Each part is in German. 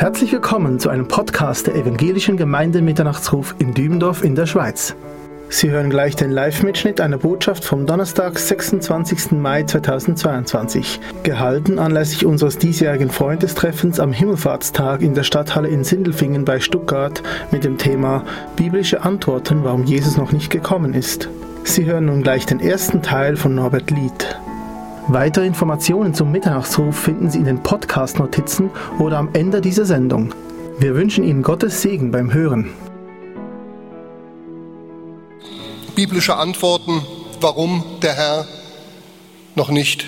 Herzlich willkommen zu einem Podcast der Evangelischen Gemeinde Mitternachtsruf in Dübendorf in der Schweiz. Sie hören gleich den Live-Mitschnitt einer Botschaft vom Donnerstag, 26. Mai 2022, gehalten anlässlich unseres diesjährigen Freundestreffens am Himmelfahrtstag in der Stadthalle in Sindelfingen bei Stuttgart mit dem Thema Biblische Antworten, warum Jesus noch nicht gekommen ist. Sie hören nun gleich den ersten Teil von Norbert Lied. Weitere Informationen zum Mitternachtsruf finden Sie in den Podcast-Notizen oder am Ende dieser Sendung. Wir wünschen Ihnen Gottes Segen beim Hören. Biblische Antworten, warum der Herr noch nicht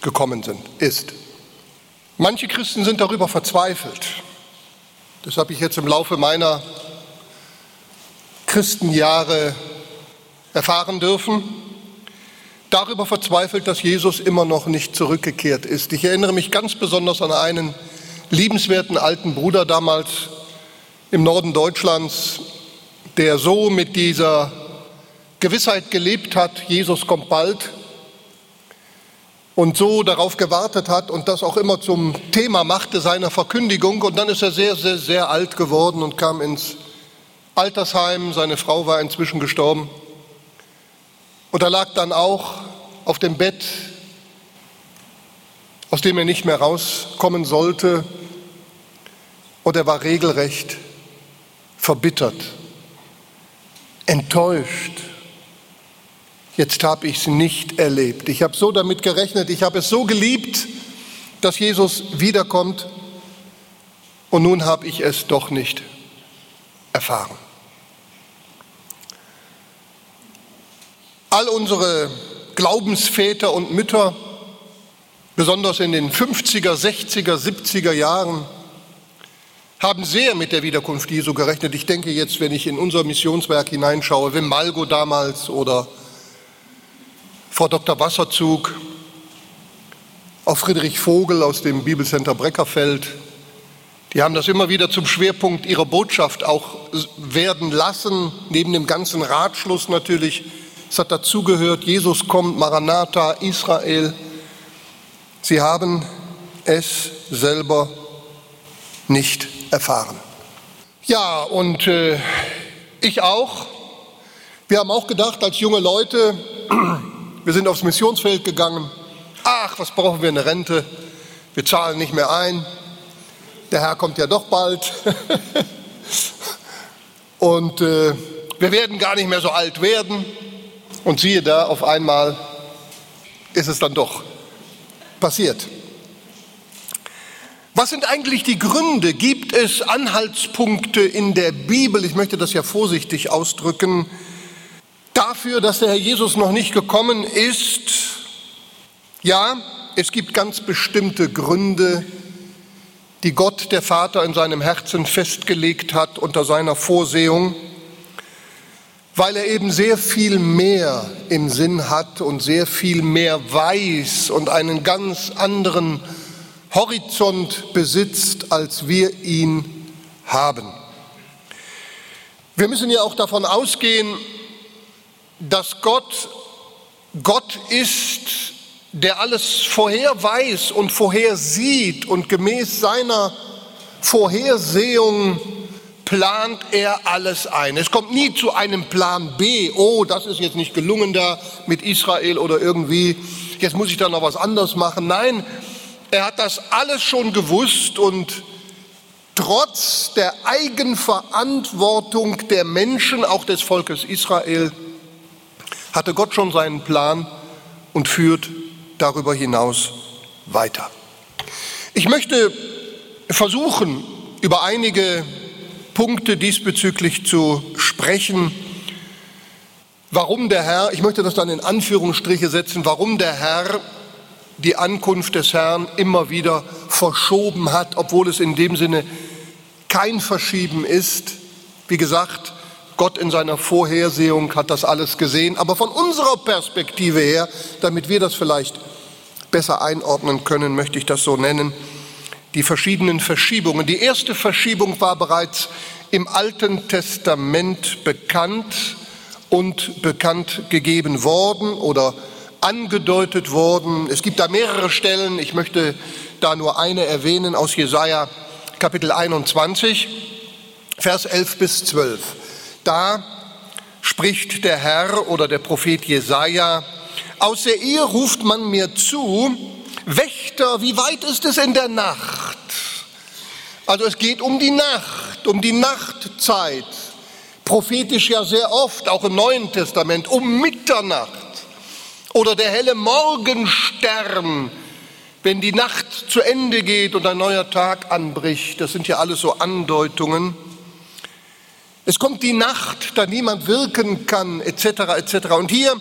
gekommen sind, ist. Manche Christen sind darüber verzweifelt. Das habe ich jetzt im Laufe meiner Christenjahre erfahren dürfen darüber verzweifelt, dass Jesus immer noch nicht zurückgekehrt ist. Ich erinnere mich ganz besonders an einen liebenswerten alten Bruder damals im Norden Deutschlands, der so mit dieser Gewissheit gelebt hat, Jesus kommt bald und so darauf gewartet hat und das auch immer zum Thema machte seiner Verkündigung. Und dann ist er sehr, sehr, sehr alt geworden und kam ins Altersheim. Seine Frau war inzwischen gestorben. Und er lag dann auch auf dem Bett, aus dem er nicht mehr rauskommen sollte. Und er war regelrecht verbittert, enttäuscht. Jetzt habe ich es nicht erlebt. Ich habe so damit gerechnet, ich habe es so geliebt, dass Jesus wiederkommt. Und nun habe ich es doch nicht erfahren. All unsere Glaubensväter und Mütter, besonders in den 50er, 60er, 70er Jahren, haben sehr mit der Wiederkunft Jesu gerechnet. Ich denke jetzt, wenn ich in unser Missionswerk hineinschaue, Wim Malgo damals oder Frau Dr. Wasserzug, auch Friedrich Vogel aus dem Bibelcenter Breckerfeld, die haben das immer wieder zum Schwerpunkt ihrer Botschaft auch werden lassen, neben dem ganzen Ratschluss natürlich es hat dazugehört, Jesus kommt, Maranatha, Israel. Sie haben es selber nicht erfahren. Ja, und äh, ich auch. Wir haben auch gedacht, als junge Leute, wir sind aufs Missionsfeld gegangen. Ach, was brauchen wir eine Rente? Wir zahlen nicht mehr ein. Der Herr kommt ja doch bald. und äh, wir werden gar nicht mehr so alt werden. Und siehe da, auf einmal ist es dann doch passiert. Was sind eigentlich die Gründe? Gibt es Anhaltspunkte in der Bibel, ich möchte das ja vorsichtig ausdrücken, dafür, dass der Herr Jesus noch nicht gekommen ist? Ja, es gibt ganz bestimmte Gründe, die Gott, der Vater, in seinem Herzen festgelegt hat unter seiner Vorsehung weil er eben sehr viel mehr im Sinn hat und sehr viel mehr weiß und einen ganz anderen Horizont besitzt, als wir ihn haben. Wir müssen ja auch davon ausgehen, dass Gott Gott ist, der alles vorher weiß und vorhersieht und gemäß seiner Vorhersehung plant er alles ein. Es kommt nie zu einem Plan B, oh, das ist jetzt nicht gelungen da mit Israel oder irgendwie, jetzt muss ich da noch was anderes machen. Nein, er hat das alles schon gewusst und trotz der Eigenverantwortung der Menschen, auch des Volkes Israel, hatte Gott schon seinen Plan und führt darüber hinaus weiter. Ich möchte versuchen, über einige Punkte diesbezüglich zu sprechen, warum der Herr, ich möchte das dann in Anführungsstriche setzen, warum der Herr die Ankunft des Herrn immer wieder verschoben hat, obwohl es in dem Sinne kein Verschieben ist. Wie gesagt, Gott in seiner Vorhersehung hat das alles gesehen, aber von unserer Perspektive her, damit wir das vielleicht besser einordnen können, möchte ich das so nennen, die verschiedenen Verschiebungen. Die erste Verschiebung war bereits im Alten Testament bekannt und bekannt gegeben worden oder angedeutet worden. Es gibt da mehrere Stellen, ich möchte da nur eine erwähnen aus Jesaja Kapitel 21, Vers 11 bis 12. Da spricht der Herr oder der Prophet Jesaja, aus der Ehe ruft man mir zu, Wächter, wie weit ist es in der Nacht? Also es geht um die Nacht, um die Nachtzeit. Prophetisch ja sehr oft, auch im Neuen Testament, um Mitternacht. Oder der helle Morgenstern, wenn die Nacht zu Ende geht und ein neuer Tag anbricht. Das sind ja alles so Andeutungen. Es kommt die Nacht, da niemand wirken kann, etc. etc. Und hier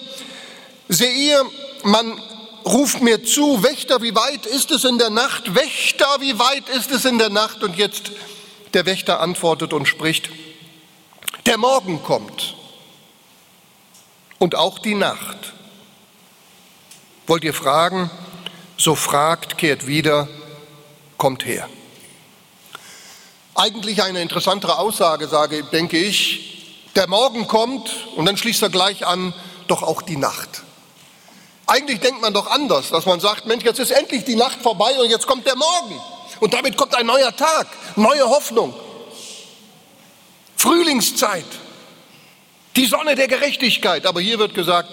seht ihr, man ruft mir zu, Wächter, wie weit ist es in der Nacht? Wächter, wie weit ist es in der Nacht? Und jetzt der Wächter antwortet und spricht, der Morgen kommt und auch die Nacht. Wollt ihr fragen? So fragt, kehrt wieder, kommt her. Eigentlich eine interessantere Aussage, sage, denke ich. Der Morgen kommt und dann schließt er gleich an, doch auch die Nacht. Eigentlich denkt man doch anders, dass man sagt, Mensch, jetzt ist endlich die Nacht vorbei und jetzt kommt der Morgen. Und damit kommt ein neuer Tag, neue Hoffnung. Frühlingszeit, die Sonne der Gerechtigkeit. Aber hier wird gesagt,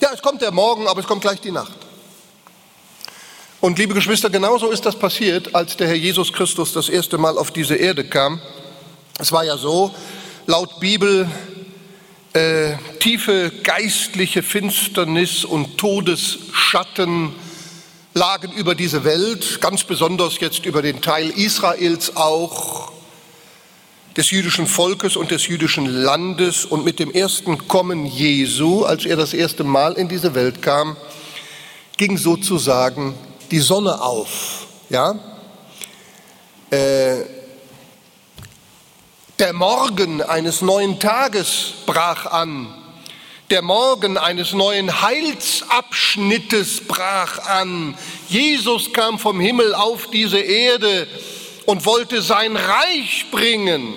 ja, es kommt der Morgen, aber es kommt gleich die Nacht. Und liebe Geschwister, genauso ist das passiert, als der Herr Jesus Christus das erste Mal auf diese Erde kam. Es war ja so, laut Bibel äh, tiefe geistliche Finsternis und Todesschatten lagen über diese Welt, ganz besonders jetzt über den Teil Israels auch, des jüdischen Volkes und des jüdischen Landes. Und mit dem ersten Kommen Jesu, als er das erste Mal in diese Welt kam, ging sozusagen die Sonne auf. Ja? Äh, der Morgen eines neuen Tages brach an. Der Morgen eines neuen Heilsabschnittes brach an. Jesus kam vom Himmel auf diese Erde und wollte sein Reich bringen.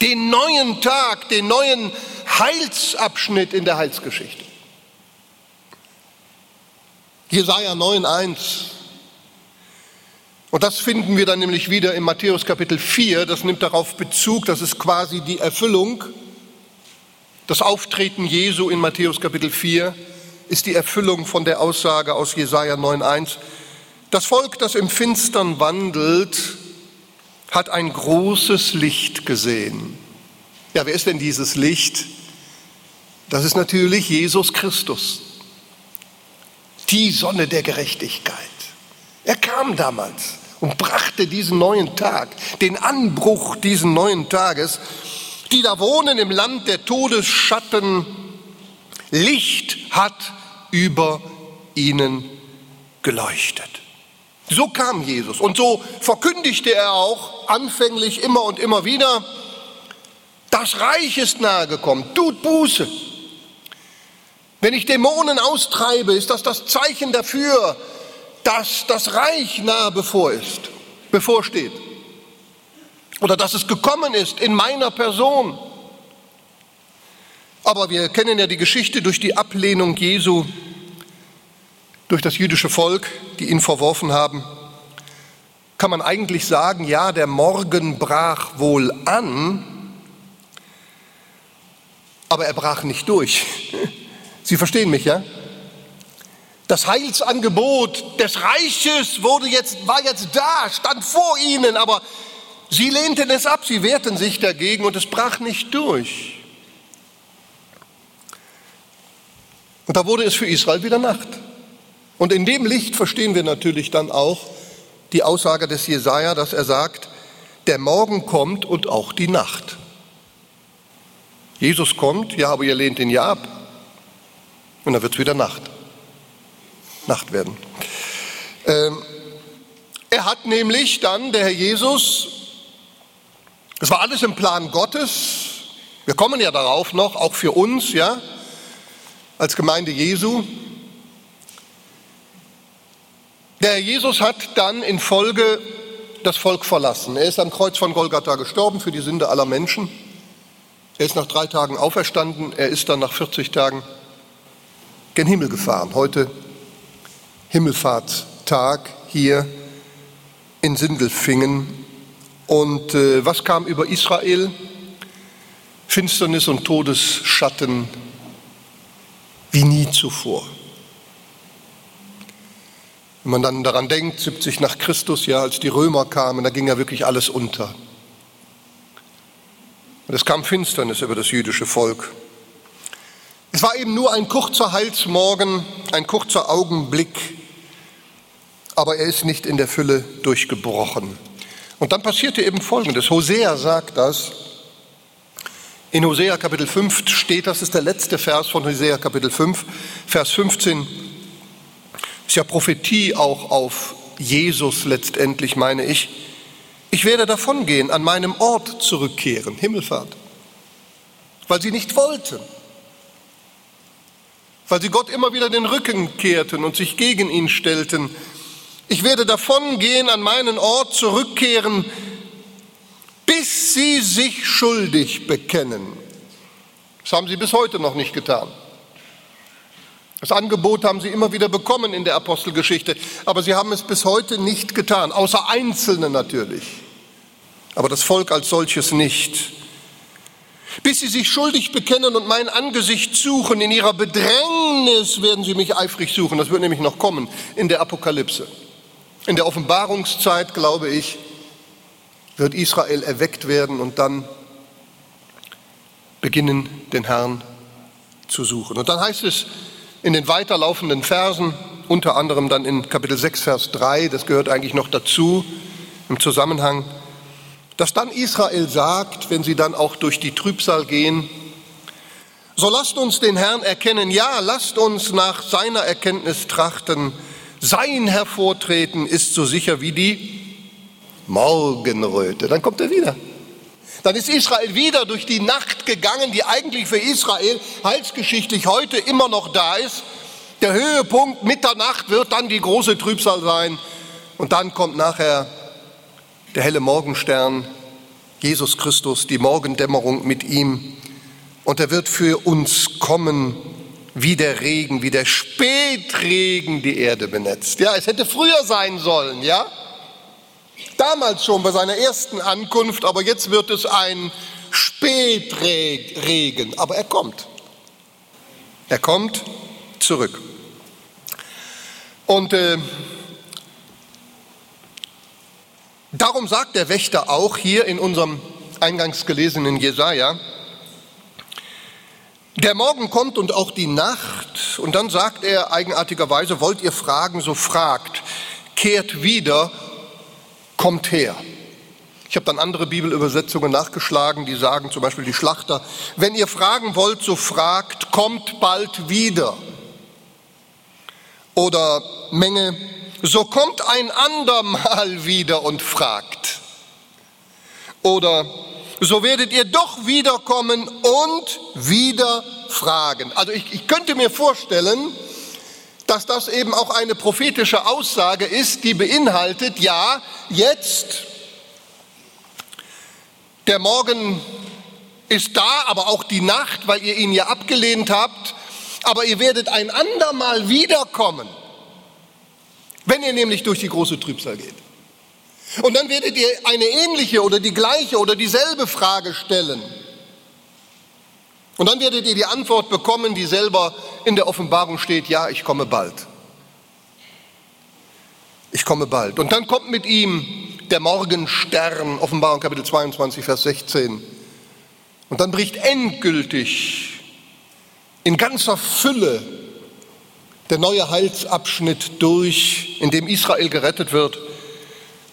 Den neuen Tag, den neuen Heilsabschnitt in der Heilsgeschichte. Jesaja 9,1 und das finden wir dann nämlich wieder in Matthäus Kapitel 4. Das nimmt darauf Bezug, das ist quasi die Erfüllung. Das Auftreten Jesu in Matthäus Kapitel 4 ist die Erfüllung von der Aussage aus Jesaja 9,1. Das Volk, das im Finstern wandelt, hat ein großes Licht gesehen. Ja, wer ist denn dieses Licht? Das ist natürlich Jesus Christus, die Sonne der Gerechtigkeit. Er kam damals und brachte diesen neuen Tag, den Anbruch diesen neuen Tages. Die da wohnen im Land der Todesschatten, Licht hat über ihnen geleuchtet. So kam Jesus und so verkündigte er auch anfänglich immer und immer wieder, das Reich ist nahe gekommen, tut Buße. Wenn ich Dämonen austreibe, ist das das Zeichen dafür, dass das Reich nahe bevor ist, bevorsteht. Oder dass es gekommen ist in meiner Person. Aber wir kennen ja die Geschichte durch die Ablehnung Jesu durch das jüdische Volk, die ihn verworfen haben. Kann man eigentlich sagen, ja, der Morgen brach wohl an, aber er brach nicht durch. Sie verstehen mich, ja? Das Heilsangebot des Reiches wurde jetzt, war jetzt da, stand vor ihnen, aber sie lehnten es ab, sie wehrten sich dagegen und es brach nicht durch. Und da wurde es für Israel wieder Nacht. Und in dem Licht verstehen wir natürlich dann auch die Aussage des Jesaja, dass er sagt, der Morgen kommt und auch die Nacht. Jesus kommt, ja, aber ihr lehnt ihn ja ab. Und dann wird es wieder Nacht. Nacht werden. Ähm, er hat nämlich dann, der Herr Jesus, es war alles im Plan Gottes, wir kommen ja darauf noch, auch für uns, ja, als Gemeinde Jesu. Der Herr Jesus hat dann in Folge das Volk verlassen. Er ist am Kreuz von Golgatha gestorben für die Sünde aller Menschen. Er ist nach drei Tagen auferstanden. Er ist dann nach 40 Tagen gen Himmel gefahren. Heute Himmelfahrtstag hier in Sindelfingen Und äh, was kam über Israel? Finsternis und Todesschatten wie nie zuvor. Wenn man dann daran denkt, 70 nach Christus, ja, als die Römer kamen, da ging ja wirklich alles unter. Und es kam Finsternis über das jüdische Volk. Es war eben nur ein kurzer Heilsmorgen, ein kurzer Augenblick, aber er ist nicht in der Fülle durchgebrochen. Und dann passierte eben Folgendes. Hosea sagt das. In Hosea Kapitel 5 steht, das ist der letzte Vers von Hosea Kapitel 5, Vers 15. Ist ja Prophetie auch auf Jesus letztendlich, meine ich. Ich werde davongehen, an meinem Ort zurückkehren, Himmelfahrt, weil sie nicht wollten, weil sie Gott immer wieder den Rücken kehrten und sich gegen ihn stellten. Ich werde davongehen, an meinen Ort zurückkehren, bis sie sich schuldig bekennen. Das haben sie bis heute noch nicht getan. Das Angebot haben sie immer wieder bekommen in der Apostelgeschichte, aber sie haben es bis heute nicht getan, außer Einzelne natürlich, aber das Volk als solches nicht. Bis sie sich schuldig bekennen und mein Angesicht suchen, in ihrer Bedrängnis werden sie mich eifrig suchen, das wird nämlich noch kommen in der Apokalypse. In der Offenbarungszeit, glaube ich, wird Israel erweckt werden und dann beginnen, den Herrn zu suchen. Und dann heißt es, in den weiterlaufenden Versen, unter anderem dann in Kapitel 6, Vers 3, das gehört eigentlich noch dazu im Zusammenhang, dass dann Israel sagt, wenn sie dann auch durch die Trübsal gehen, so lasst uns den Herrn erkennen, ja, lasst uns nach seiner Erkenntnis trachten, sein Hervortreten ist so sicher wie die Morgenröte. Dann kommt er wieder. Dann ist Israel wieder durch die Nacht gegangen, die eigentlich für Israel heilsgeschichtlich heute immer noch da ist. Der Höhepunkt Mitternacht wird dann die große Trübsal sein. Und dann kommt nachher der helle Morgenstern, Jesus Christus, die Morgendämmerung mit ihm. Und er wird für uns kommen wie der Regen, wie der Spätregen die Erde benetzt. Ja, es hätte früher sein sollen, ja? Damals schon bei seiner ersten Ankunft, aber jetzt wird es ein Spätregen. Aber er kommt. Er kommt zurück. Und äh, darum sagt der Wächter auch hier in unserem eingangs gelesenen Jesaja, der Morgen kommt und auch die Nacht. Und dann sagt er eigenartigerweise, wollt ihr fragen, so fragt, kehrt wieder kommt her. Ich habe dann andere Bibelübersetzungen nachgeschlagen, die sagen zum Beispiel die Schlachter, wenn ihr fragen wollt, so fragt, kommt bald wieder. Oder Menge, so kommt ein andermal wieder und fragt. Oder so werdet ihr doch wiederkommen und wieder fragen. Also ich, ich könnte mir vorstellen, dass das eben auch eine prophetische Aussage ist, die beinhaltet, ja, jetzt, der Morgen ist da, aber auch die Nacht, weil ihr ihn ja abgelehnt habt, aber ihr werdet ein andermal wiederkommen, wenn ihr nämlich durch die große Trübsal geht. Und dann werdet ihr eine ähnliche oder die gleiche oder dieselbe Frage stellen. Und dann werdet ihr die Antwort bekommen, die selber in der Offenbarung steht, ja, ich komme bald. Ich komme bald. Und dann kommt mit ihm der Morgenstern, Offenbarung Kapitel 22, Vers 16. Und dann bricht endgültig in ganzer Fülle der neue Heilsabschnitt durch, in dem Israel gerettet wird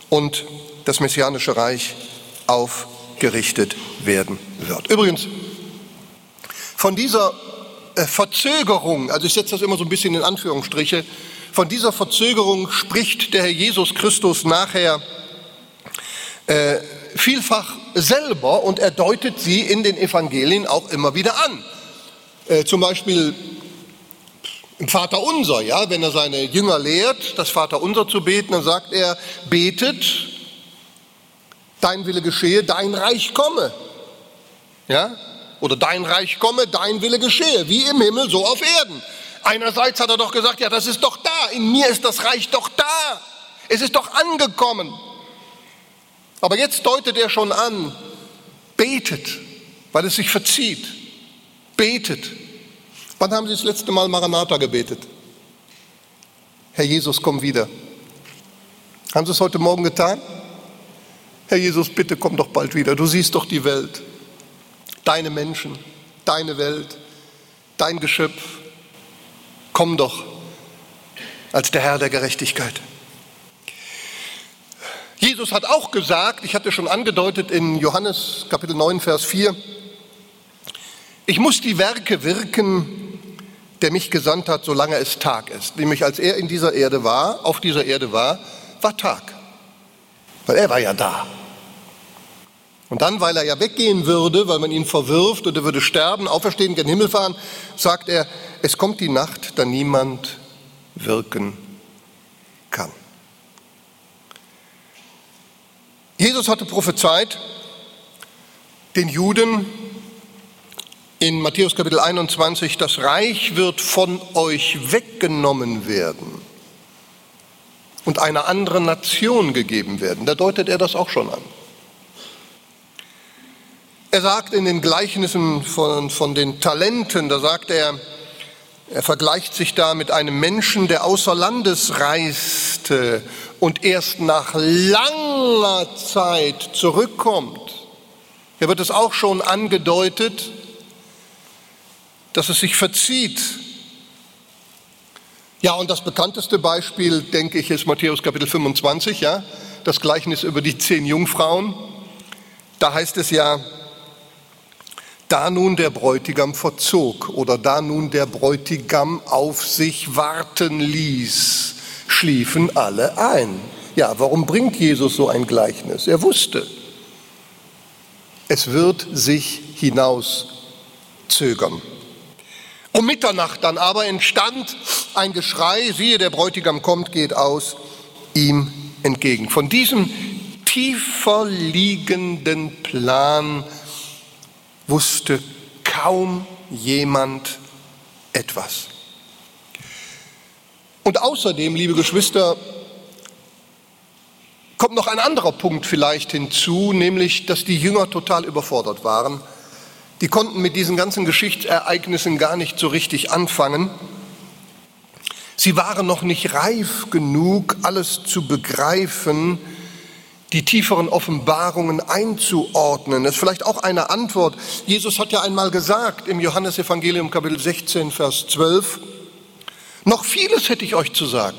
und das messianische Reich aufgerichtet werden wird. Übrigens, von dieser äh, Verzögerung, also ich setze das immer so ein bisschen in Anführungsstriche, von dieser Verzögerung spricht der Herr Jesus Christus nachher äh, vielfach selber und er deutet sie in den Evangelien auch immer wieder an. Äh, zum Beispiel im Vater Unser, ja, wenn er seine Jünger lehrt, das Vater Unser zu beten, dann sagt er, betet, dein Wille geschehe, dein Reich komme. Ja, oder dein Reich komme, dein Wille geschehe, wie im Himmel, so auf Erden. Einerseits hat er doch gesagt, ja, das ist doch da, in mir ist das Reich doch da, es ist doch angekommen. Aber jetzt deutet er schon an, betet, weil es sich verzieht. Betet. Wann haben Sie das letzte Mal Maranatha gebetet? Herr Jesus, komm wieder. Haben Sie es heute Morgen getan? Herr Jesus, bitte komm doch bald wieder. Du siehst doch die Welt, deine Menschen, deine Welt, dein Geschöpf. Komm doch als der Herr der Gerechtigkeit. Jesus hat auch gesagt, ich hatte schon angedeutet in Johannes Kapitel 9, Vers 4, ich muss die Werke wirken, der mich gesandt hat, solange es Tag ist. Nämlich als er in dieser Erde war, auf dieser Erde war, war Tag. Weil er war ja da. Und dann, weil er ja weggehen würde, weil man ihn verwirft und er würde sterben, auferstehen, gen Himmel fahren, sagt er, es kommt die Nacht, da niemand wirken kann. Jesus hatte prophezeit, den Juden in Matthäus Kapitel 21, das Reich wird von euch weggenommen werden und einer anderen Nation gegeben werden. Da deutet er das auch schon an. Er sagt in den Gleichnissen von, von den Talenten, da sagt er, er vergleicht sich da mit einem Menschen, der außer Landes reiste und erst nach langer Zeit zurückkommt. Hier wird es auch schon angedeutet, dass es sich verzieht. Ja, und das bekannteste Beispiel, denke ich, ist Matthäus Kapitel 25, ja, das Gleichnis über die zehn Jungfrauen. Da heißt es ja, da nun der Bräutigam verzog oder da nun der Bräutigam auf sich warten ließ, schliefen alle ein. Ja, warum bringt Jesus so ein Gleichnis? Er wusste, es wird sich hinaus zögern. Um Mitternacht dann aber entstand ein Geschrei, siehe, der Bräutigam kommt, geht aus, ihm entgegen. Von diesem tiefer liegenden Plan wusste kaum jemand etwas. Und außerdem, liebe Geschwister, kommt noch ein anderer Punkt vielleicht hinzu, nämlich, dass die Jünger total überfordert waren die konnten mit diesen ganzen Geschichtsereignissen gar nicht so richtig anfangen. Sie waren noch nicht reif genug, alles zu begreifen, die tieferen Offenbarungen einzuordnen. Das ist vielleicht auch eine Antwort. Jesus hat ja einmal gesagt im Johannesevangelium Kapitel 16, Vers 12, noch vieles hätte ich euch zu sagen.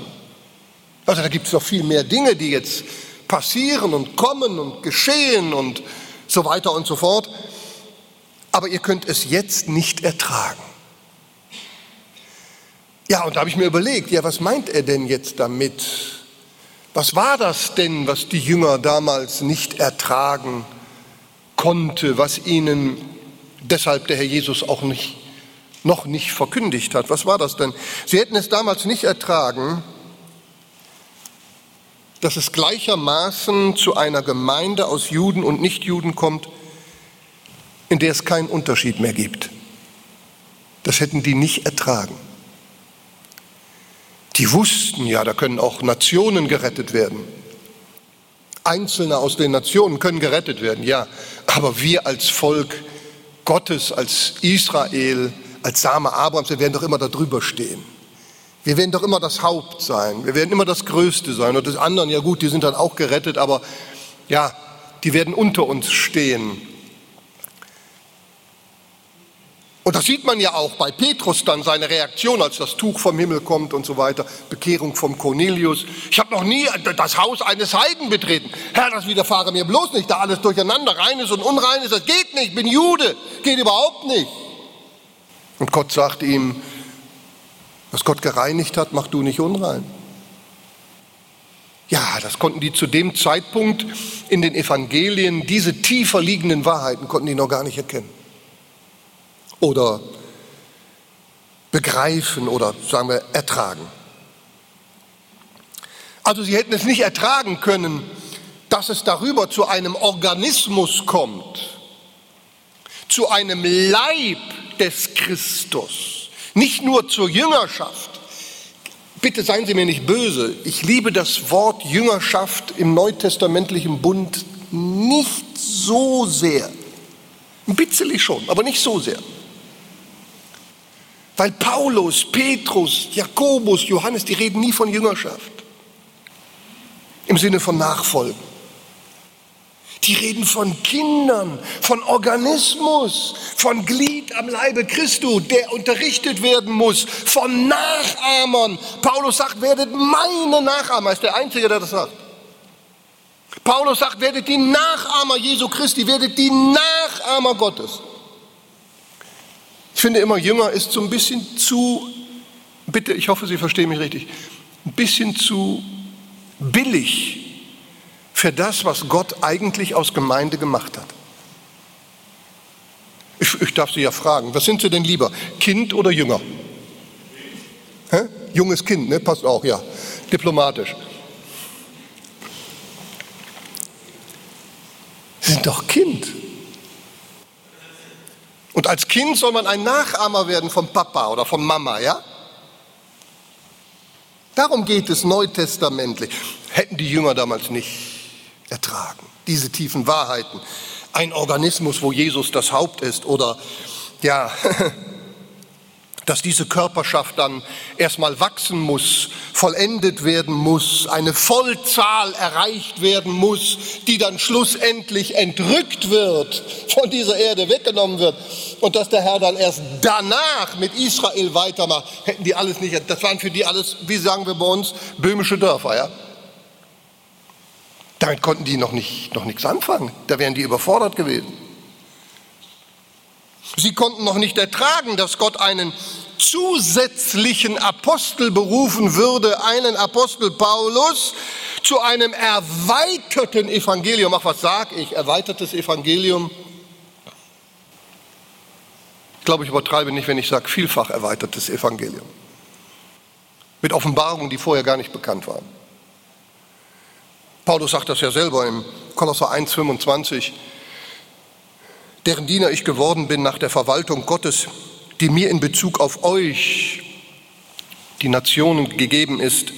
Also da gibt es noch viel mehr Dinge, die jetzt passieren und kommen und geschehen und so weiter und so fort aber ihr könnt es jetzt nicht ertragen. Ja, und da habe ich mir überlegt, ja, was meint er denn jetzt damit? Was war das denn, was die Jünger damals nicht ertragen konnte, was ihnen deshalb der Herr Jesus auch nicht, noch nicht verkündigt hat? Was war das denn? Sie hätten es damals nicht ertragen, dass es gleichermaßen zu einer Gemeinde aus Juden und Nichtjuden kommt, in der es keinen Unterschied mehr gibt. Das hätten die nicht ertragen. Die wussten ja, da können auch Nationen gerettet werden. Einzelne aus den Nationen können gerettet werden, ja. Aber wir als Volk Gottes, als Israel, als Same Abrahams, wir werden doch immer darüber stehen. Wir werden doch immer das Haupt sein. Wir werden immer das Größte sein. Und das anderen, ja gut, die sind dann auch gerettet, aber ja, die werden unter uns stehen. Und das sieht man ja auch bei Petrus dann, seine Reaktion, als das Tuch vom Himmel kommt und so weiter. Bekehrung vom Cornelius. Ich habe noch nie das Haus eines Heiden betreten. Herr, das widerfahre mir bloß nicht, da alles durcheinander, reines und unreines, das geht nicht, ich bin Jude, geht überhaupt nicht. Und Gott sagt ihm, was Gott gereinigt hat, mach du nicht unrein. Ja, das konnten die zu dem Zeitpunkt in den Evangelien, diese tiefer liegenden Wahrheiten konnten die noch gar nicht erkennen oder begreifen oder sagen wir ertragen. Also sie hätten es nicht ertragen können, dass es darüber zu einem Organismus kommt, zu einem Leib des Christus, nicht nur zur Jüngerschaft. Bitte seien Sie mir nicht böse, ich liebe das Wort Jüngerschaft im neutestamentlichen Bund nicht so sehr. Ein bisschen schon, aber nicht so sehr. Weil Paulus, Petrus, Jakobus, Johannes, die reden nie von Jüngerschaft. Im Sinne von Nachfolgen. Die reden von Kindern, von Organismus, von Glied am Leibe Christu, der unterrichtet werden muss, von Nachahmern. Paulus sagt, werdet meine Nachahmer, ist der Einzige, der das sagt. Paulus sagt, werdet die Nachahmer Jesu Christi, werdet die Nachahmer Gottes. Ich finde immer, Jünger ist so ein bisschen zu, bitte, ich hoffe, Sie verstehen mich richtig, ein bisschen zu billig für das, was Gott eigentlich aus Gemeinde gemacht hat. Ich, ich darf Sie ja fragen, was sind Sie denn lieber, Kind oder Jünger? Hä? Junges Kind, ne? passt auch, ja, diplomatisch. Sie sind doch Kind. Und als Kind soll man ein Nachahmer werden von Papa oder von Mama, ja? Darum geht es neutestamentlich. Hätten die Jünger damals nicht ertragen. Diese tiefen Wahrheiten. Ein Organismus, wo Jesus das Haupt ist oder ja, dass diese Körperschaft dann erstmal wachsen muss, vollendet werden muss, eine Vollzahl erreicht werden muss, die dann schlussendlich entrückt wird, von dieser Erde weggenommen wird und dass der Herr dann erst danach mit Israel weitermacht, hätten die alles nicht, das waren für die alles, wie sagen wir bei uns, böhmische Dörfer, ja. Damit konnten die noch, nicht, noch nichts anfangen. Da wären die überfordert gewesen. Sie konnten noch nicht ertragen, dass Gott einen zusätzlichen Apostel berufen würde, einen Apostel Paulus, zu einem erweiterten Evangelium. Ach, was sage ich? Erweitertes Evangelium. Ich glaube, ich übertreibe nicht, wenn ich sage, vielfach erweitertes Evangelium. Mit Offenbarungen, die vorher gar nicht bekannt waren. Paulus sagt das ja selber im Kolosser 1,25. Deren Diener ich geworden bin nach der Verwaltung Gottes, die mir in Bezug auf euch, die Nationen, gegeben ist,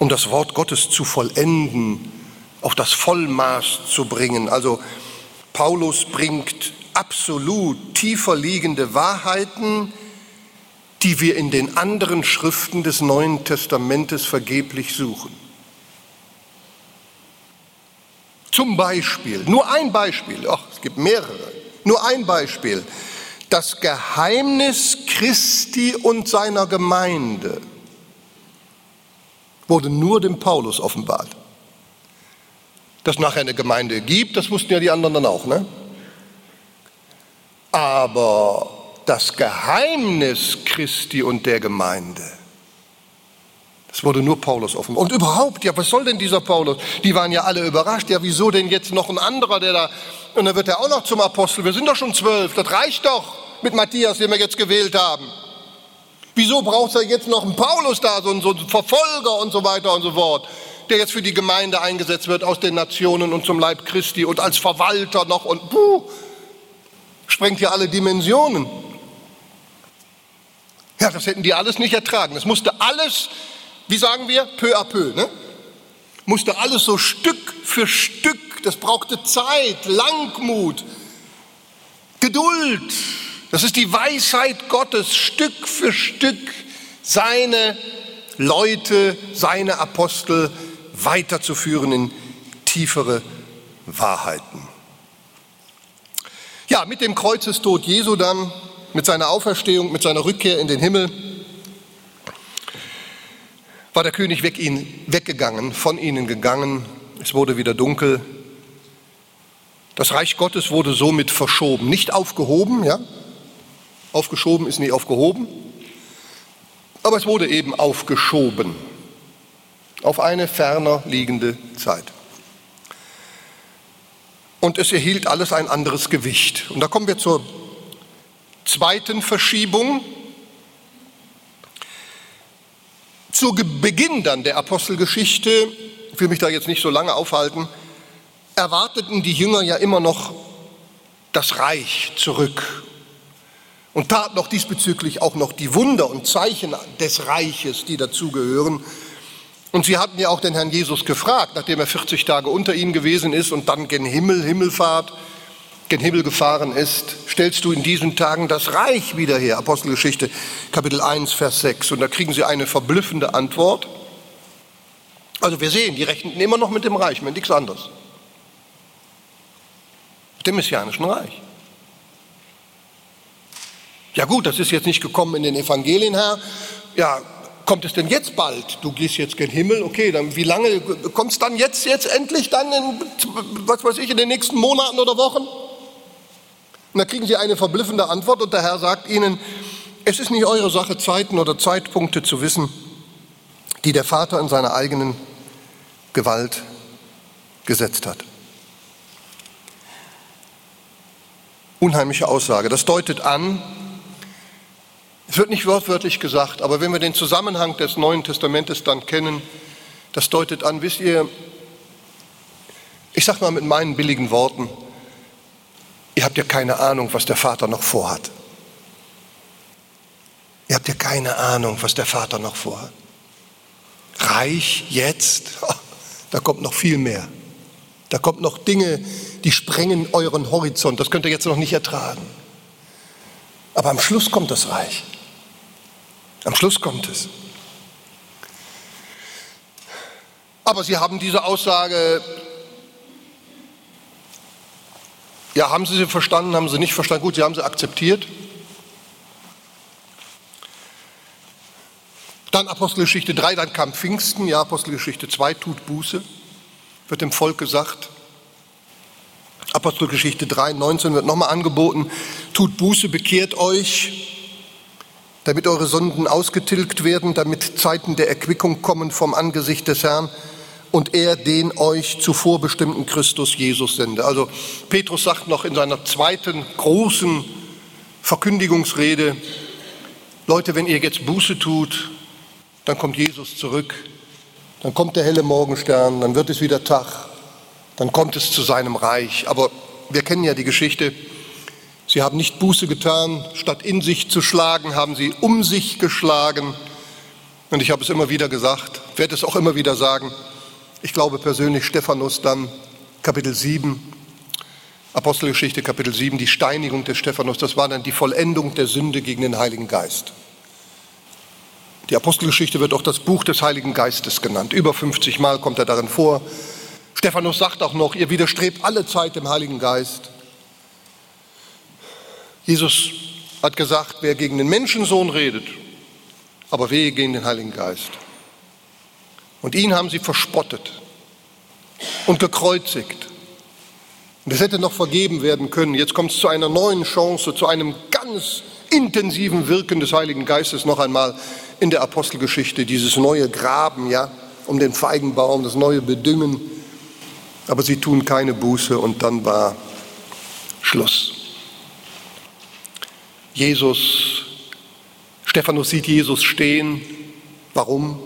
um das Wort Gottes zu vollenden, auf das Vollmaß zu bringen. Also Paulus bringt absolut tiefer liegende Wahrheiten, die wir in den anderen Schriften des Neuen Testamentes vergeblich suchen. Zum Beispiel, nur ein Beispiel, ach, es gibt mehrere, nur ein Beispiel, das Geheimnis Christi und seiner Gemeinde wurde nur dem Paulus offenbart. Dass nachher eine Gemeinde gibt, das wussten ja die anderen dann auch, ne? Aber das Geheimnis Christi und der Gemeinde es wurde nur Paulus offen. Und überhaupt, ja, was soll denn dieser Paulus? Die waren ja alle überrascht. Ja, wieso denn jetzt noch ein anderer, der da, und dann wird er auch noch zum Apostel. Wir sind doch schon zwölf. Das reicht doch mit Matthias, den wir jetzt gewählt haben. Wieso braucht er jetzt noch einen Paulus da, so, so einen Verfolger und so weiter und so fort, der jetzt für die Gemeinde eingesetzt wird aus den Nationen und zum Leib Christi und als Verwalter noch und puh, sprengt ja alle Dimensionen. Ja, das hätten die alles nicht ertragen. Es musste alles wie sagen wir, peu à peu, ne? Musste alles so Stück für Stück, das brauchte Zeit, Langmut, Geduld. Das ist die Weisheit Gottes, Stück für Stück seine Leute, seine Apostel weiterzuführen in tiefere Wahrheiten. Ja, mit dem Kreuzestod Jesu dann, mit seiner Auferstehung, mit seiner Rückkehr in den Himmel, war der König weg, ihn, weggegangen, von ihnen gegangen. Es wurde wieder dunkel. Das Reich Gottes wurde somit verschoben, nicht aufgehoben, ja? Aufgeschoben ist nie aufgehoben, aber es wurde eben aufgeschoben auf eine ferner liegende Zeit. Und es erhielt alles ein anderes Gewicht. Und da kommen wir zur zweiten Verschiebung, Zu Beginn dann der Apostelgeschichte, ich will mich da jetzt nicht so lange aufhalten, erwarteten die Jünger ja immer noch das Reich zurück und taten auch diesbezüglich auch noch die Wunder und Zeichen des Reiches, die dazugehören. Und sie hatten ja auch den Herrn Jesus gefragt, nachdem er 40 Tage unter ihnen gewesen ist und dann gen Himmel, Himmelfahrt, gen Himmel gefahren ist, stellst du in diesen Tagen das Reich wieder her? Apostelgeschichte Kapitel 1, Vers 6. Und da kriegen sie eine verblüffende Antwort. Also wir sehen, die rechneten immer noch mit dem Reich, mit nichts anderes. Mit dem Messianischen Reich. Ja gut, das ist jetzt nicht gekommen in den Evangelien, Herr. Ja, kommt es denn jetzt bald? Du gehst jetzt gen Himmel, okay, dann wie lange kommt es dann jetzt, jetzt endlich dann in, was weiß ich, in den nächsten Monaten oder Wochen? Und da kriegen sie eine verblüffende Antwort und der Herr sagt ihnen, es ist nicht eure Sache, Zeiten oder Zeitpunkte zu wissen, die der Vater in seiner eigenen Gewalt gesetzt hat. Unheimliche Aussage. Das deutet an, es wird nicht wortwörtlich gesagt, aber wenn wir den Zusammenhang des Neuen Testamentes dann kennen, das deutet an, wisst ihr, ich sage mal mit meinen billigen Worten, ihr habt ja keine Ahnung, was der Vater noch vorhat. Ihr habt ja keine Ahnung, was der Vater noch vorhat. Reich jetzt, da kommt noch viel mehr. Da kommt noch Dinge, die sprengen euren Horizont. Das könnt ihr jetzt noch nicht ertragen. Aber am Schluss kommt das Reich. Am Schluss kommt es. Aber Sie haben diese Aussage, ja, haben Sie sie verstanden, haben Sie nicht verstanden? Gut, Sie haben sie akzeptiert. Dann Apostelgeschichte 3, dann kam Pfingsten, ja, Apostelgeschichte 2, tut Buße, wird dem Volk gesagt. Apostelgeschichte 3, 19 wird nochmal angeboten, tut Buße, bekehrt euch, damit eure Sünden ausgetilgt werden, damit Zeiten der Erquickung kommen vom Angesicht des Herrn und er den euch zuvor bestimmten Christus Jesus sende. Also Petrus sagt noch in seiner zweiten großen Verkündigungsrede, Leute, wenn ihr jetzt Buße tut, dann kommt Jesus zurück, dann kommt der helle Morgenstern, dann wird es wieder Tag, dann kommt es zu seinem Reich. Aber wir kennen ja die Geschichte, Sie haben nicht Buße getan, statt in sich zu schlagen, haben sie um sich geschlagen. Und ich habe es immer wieder gesagt, werde es auch immer wieder sagen. Ich glaube persönlich, Stephanus dann Kapitel 7, Apostelgeschichte Kapitel 7, die Steinigung des Stephanus, das war dann die Vollendung der Sünde gegen den Heiligen Geist. Die Apostelgeschichte wird auch das Buch des Heiligen Geistes genannt. Über 50 Mal kommt er darin vor. Stephanus sagt auch noch, ihr widerstrebt alle Zeit dem Heiligen Geist. Jesus hat gesagt, wer gegen den Menschensohn redet, aber wehe gegen den Heiligen Geist. Und ihn haben sie verspottet und gekreuzigt. Und es hätte noch vergeben werden können. Jetzt kommt es zu einer neuen Chance, zu einem ganz intensiven Wirken des Heiligen Geistes noch einmal in der Apostelgeschichte. Dieses neue Graben, ja, um den Feigenbaum, das neue Bedüngen. Aber sie tun keine Buße und dann war Schluss. Jesus, Stephanus sieht Jesus stehen. Warum?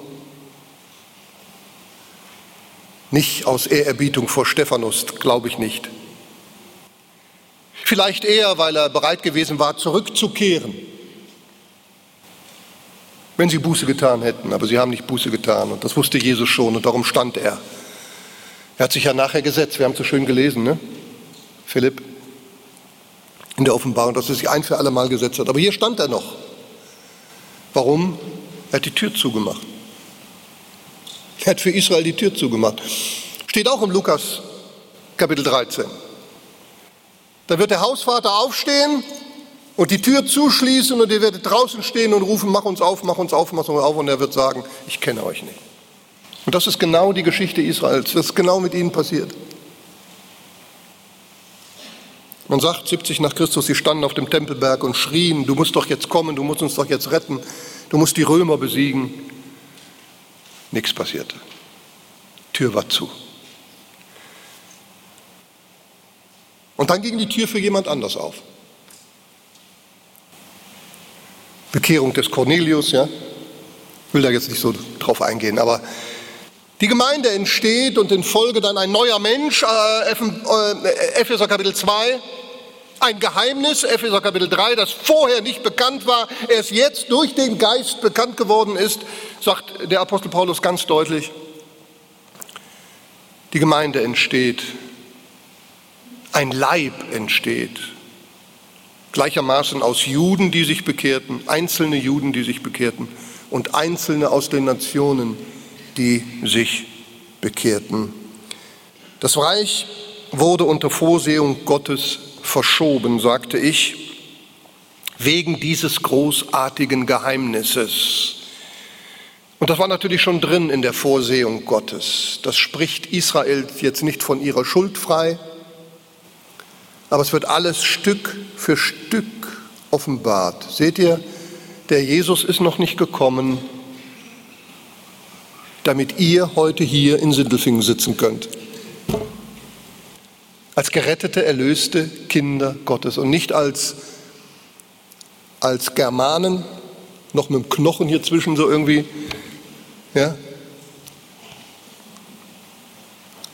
Nicht aus Ehrerbietung vor Stephanus, glaube ich nicht. Vielleicht eher, weil er bereit gewesen war, zurückzukehren, wenn sie Buße getan hätten. Aber sie haben nicht Buße getan und das wusste Jesus schon und darum stand er. Er hat sich ja nachher gesetzt, wir haben es so schön gelesen, ne? Philipp in der Offenbarung, dass er sich ein für alle Mal gesetzt hat. Aber hier stand er noch. Warum? Er hat die Tür zugemacht. Er hat für Israel die Tür zugemacht. Steht auch im Lukas Kapitel 13. Da wird der Hausvater aufstehen und die Tür zuschließen und ihr werdet draußen stehen und rufen, mach uns auf, mach uns auf, mach uns auf und er wird sagen, ich kenne euch nicht. Und das ist genau die Geschichte Israels, das ist genau mit ihnen passiert. Man sagt 70 nach Christus, sie standen auf dem Tempelberg und schrien, du musst doch jetzt kommen, du musst uns doch jetzt retten, du musst die Römer besiegen. Nichts passierte. Tür war zu. Und dann ging die Tür für jemand anders auf. Bekehrung des Cornelius, ja. Ich will da jetzt nicht so drauf eingehen, aber die Gemeinde entsteht und in Folge dann ein neuer Mensch, äh, äh Epheser Kapitel 2, Ein Geheimnis, Epheser Kapitel 3, das vorher nicht bekannt war, erst jetzt durch den Geist bekannt geworden ist, sagt der Apostel Paulus ganz deutlich. Die Gemeinde entsteht, ein Leib entsteht, gleichermaßen aus Juden, die sich bekehrten, einzelne Juden, die sich bekehrten und Einzelne aus den Nationen, die sich bekehrten. Das Reich wurde unter Vorsehung Gottes verschoben, sagte ich, wegen dieses großartigen Geheimnisses. Und das war natürlich schon drin in der Vorsehung Gottes. Das spricht Israel jetzt nicht von ihrer Schuld frei, aber es wird alles Stück für Stück offenbart. Seht ihr, der Jesus ist noch nicht gekommen, damit ihr heute hier in Sindelfingen sitzen könnt als gerettete, erlöste Kinder Gottes und nicht als, als Germanen, noch mit dem Knochen hier zwischen so irgendwie, ja,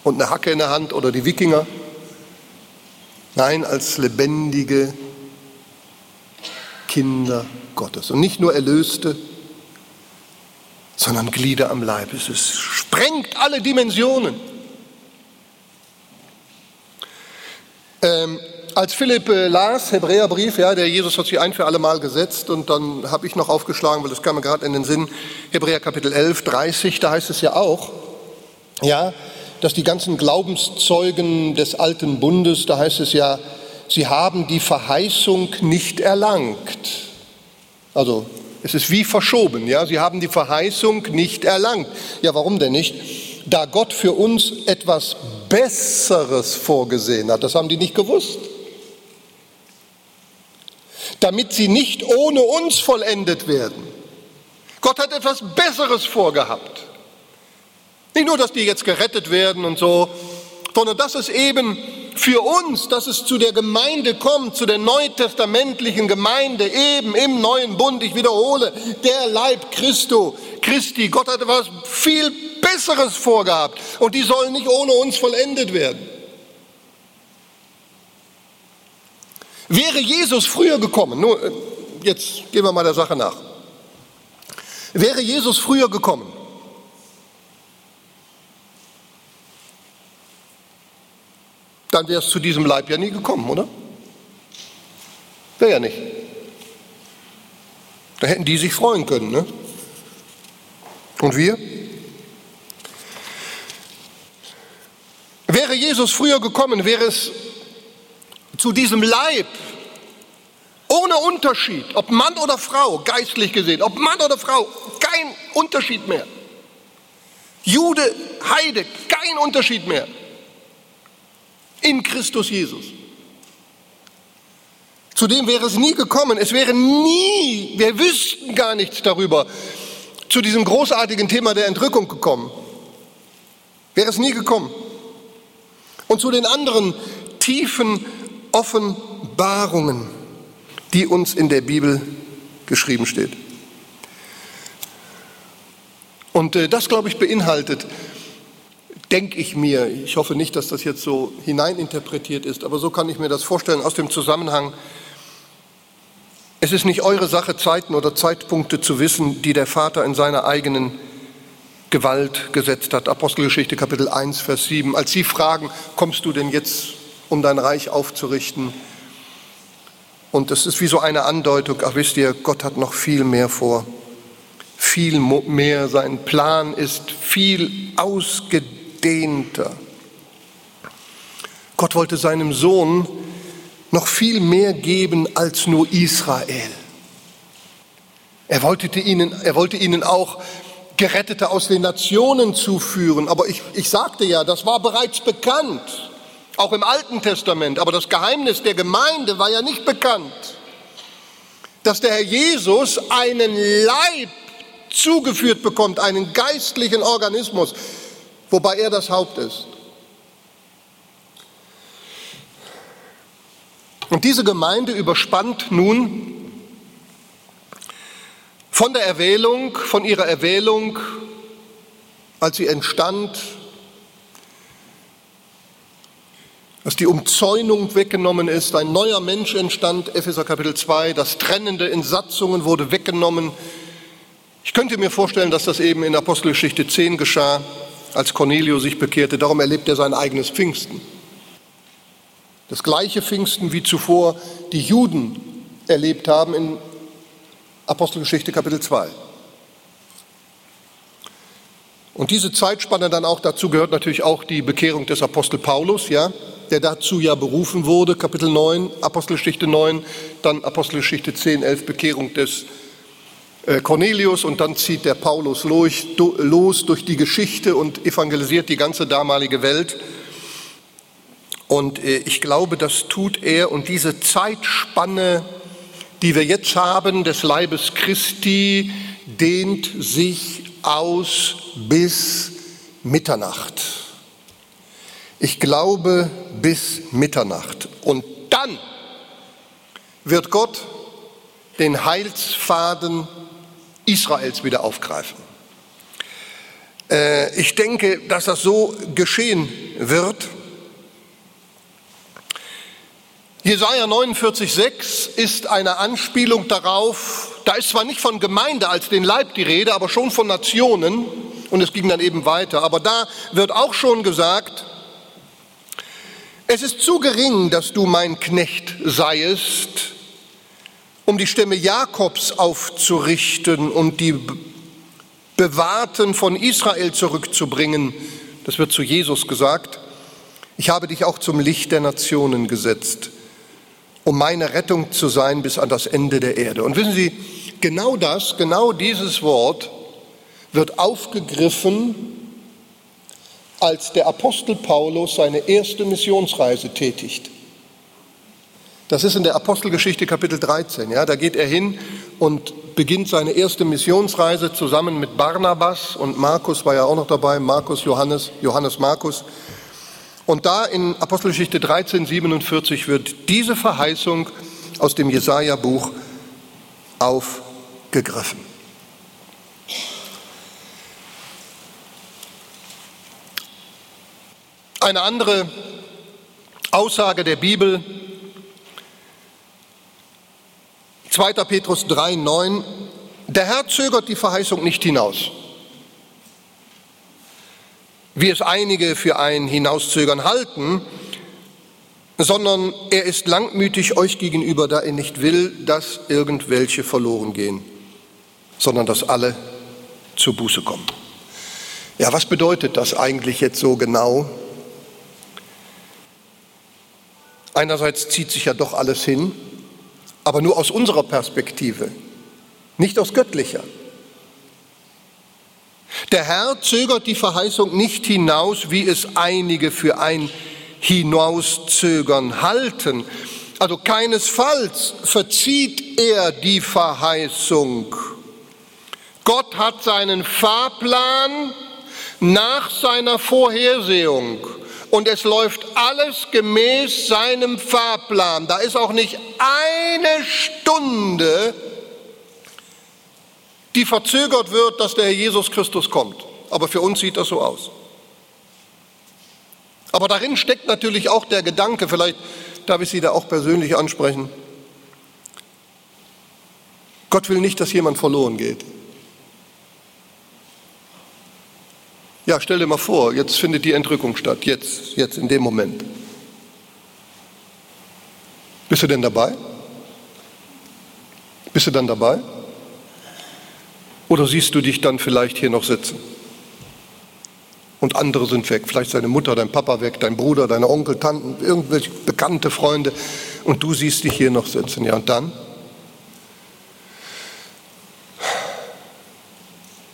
und eine Hacke in der Hand oder die Wikinger. Nein, als lebendige Kinder Gottes. Und nicht nur Erlöste, sondern Glieder am Leib. Es sprengt alle Dimensionen. Ähm, als Philipp äh, las, Hebräerbrief, ja, der Jesus hat sich ein für alle Mal gesetzt und dann habe ich noch aufgeschlagen, weil das kam mir gerade in den Sinn, Hebräer Kapitel 11, 30, da heißt es ja auch, ja, dass die ganzen Glaubenszeugen des alten Bundes, da heißt es ja, sie haben die Verheißung nicht erlangt. Also es ist wie verschoben, ja, sie haben die Verheißung nicht erlangt. Ja, warum denn nicht? Da Gott für uns etwas Besseres vorgesehen hat. Das haben die nicht gewusst. Damit sie nicht ohne uns vollendet werden. Gott hat etwas Besseres vorgehabt. Nicht nur, dass die jetzt gerettet werden und so, sondern dass es eben für uns, dass es zu der Gemeinde kommt, zu der neutestamentlichen Gemeinde, eben im neuen Bund, ich wiederhole, der Leib Christo, Christi. Gott hat etwas viel Besseres vorgehabt und die sollen nicht ohne uns vollendet werden. Wäre Jesus früher gekommen, nur äh, jetzt gehen wir mal der Sache nach. Wäre Jesus früher gekommen, dann wäre es zu diesem Leib ja nie gekommen, oder? Wäre ja nicht. Da hätten die sich freuen können, ne? Und wir? Wäre Jesus früher gekommen, wäre es zu diesem Leib ohne Unterschied, ob Mann oder Frau, geistlich gesehen, ob Mann oder Frau, kein Unterschied mehr. Jude, Heide, kein Unterschied mehr. In Christus Jesus. Zudem wäre es nie gekommen, es wäre nie, wir wüssten gar nichts darüber, zu diesem großartigen Thema der Entrückung gekommen. Wäre es nie gekommen und zu den anderen tiefen Offenbarungen, die uns in der Bibel geschrieben steht. Und äh, das, glaube ich, beinhaltet, denke ich mir, ich hoffe nicht, dass das jetzt so hineininterpretiert ist, aber so kann ich mir das vorstellen aus dem Zusammenhang, es ist nicht eure Sache, Zeiten oder Zeitpunkte zu wissen, die der Vater in seiner eigenen Gewalt gesetzt hat. Apostelgeschichte Kapitel 1, Vers 7. Als sie fragen, kommst du denn jetzt, um dein Reich aufzurichten? Und es ist wie so eine Andeutung, ach wisst ihr, Gott hat noch viel mehr vor. Viel mehr, sein Plan ist viel ausgedehnter. Gott wollte seinem Sohn noch viel mehr geben als nur Israel. Er wollte ihnen, er wollte ihnen auch Gerettete aus den Nationen zuführen. Aber ich, ich sagte ja, das war bereits bekannt, auch im Alten Testament. Aber das Geheimnis der Gemeinde war ja nicht bekannt, dass der Herr Jesus einen Leib zugeführt bekommt, einen geistlichen Organismus, wobei er das Haupt ist. Und diese Gemeinde überspannt nun von der Erwählung, von ihrer Erwählung, als sie entstand, dass die Umzäunung weggenommen ist, ein neuer Mensch entstand, Epheser Kapitel 2, das Trennende in Satzungen wurde weggenommen. Ich könnte mir vorstellen, dass das eben in Apostelgeschichte 10 geschah, als Cornelio sich bekehrte. Darum erlebt er sein eigenes Pfingsten. Das gleiche Pfingsten wie zuvor die Juden erlebt haben in Apostelgeschichte Kapitel 2. Und diese Zeitspanne dann auch, dazu gehört natürlich auch die Bekehrung des Apostel Paulus, ja, der dazu ja berufen wurde, Kapitel 9, Apostelgeschichte 9, dann Apostelgeschichte 10, 11, Bekehrung des äh, Cornelius und dann zieht der Paulus los durch die Geschichte und evangelisiert die ganze damalige Welt. Und äh, ich glaube, das tut er und diese Zeitspanne, die wir jetzt haben des Leibes Christi, dehnt sich aus bis Mitternacht. Ich glaube bis Mitternacht. Und dann wird Gott den Heilsfaden Israels wieder aufgreifen. Äh, ich denke, dass das so geschehen wird. Jesaja 49,6 ist eine Anspielung darauf, da ist zwar nicht von Gemeinde als den Leib die Rede, aber schon von Nationen und es ging dann eben weiter. Aber da wird auch schon gesagt, es ist zu gering, dass du mein Knecht seiest, um die Stämme Jakobs aufzurichten und die Bewahrten von Israel zurückzubringen. Das wird zu Jesus gesagt. Ich habe dich auch zum Licht der Nationen gesetzt, um meine Rettung zu sein bis an das Ende der Erde. Und wissen Sie, genau das, genau dieses Wort wird aufgegriffen als der Apostel Paulus seine erste Missionsreise tätigt. Das ist in der Apostelgeschichte Kapitel 13. Ja, da geht er hin und beginnt seine erste Missionsreise zusammen mit Barnabas und Markus war ja auch noch dabei, Markus, Johannes, Johannes Markus. Und da in Apostelgeschichte 13, 47 wird diese Verheißung aus dem Jesaja-Buch aufgegriffen. Eine andere Aussage der Bibel, 2. Petrus 3, 9, der Herr zögert die Verheißung nicht hinaus, wie es einige für ein Hinauszögern halten, sondern er ist langmütig euch gegenüber, da er nicht will, dass irgendwelche verloren gehen, sondern dass alle zur Buße kommen. Ja, was bedeutet das eigentlich jetzt so genau? Einerseits zieht sich ja doch alles hin, aber nur aus unserer Perspektive, nicht aus göttlicher. Der Herr zögert die Verheißung nicht hinaus, wie es einige für ein Hinauszögern halten. Also keinesfalls verzieht er die Verheißung. Gott hat seinen Fahrplan nach seiner Vorhersehung und es läuft alles gemäß seinem Fahrplan. Da ist auch nicht eine Stunde, die verzögert wird, dass der Herr Jesus Christus kommt. Aber für uns sieht das so aus. Aber darin steckt natürlich auch der Gedanke, vielleicht darf ich Sie da auch persönlich ansprechen. Gott will nicht, dass jemand verloren geht. Ja, stell dir mal vor, jetzt findet die Entrückung statt, jetzt, jetzt in dem Moment. Bist du denn dabei? Bist du dann dabei? Oder siehst du dich dann vielleicht hier noch sitzen? Und andere sind weg, vielleicht deine Mutter, dein Papa weg, dein Bruder, deine Onkel, Tanten, irgendwelche bekannte Freunde. Und du siehst dich hier noch sitzen. Ja, und dann?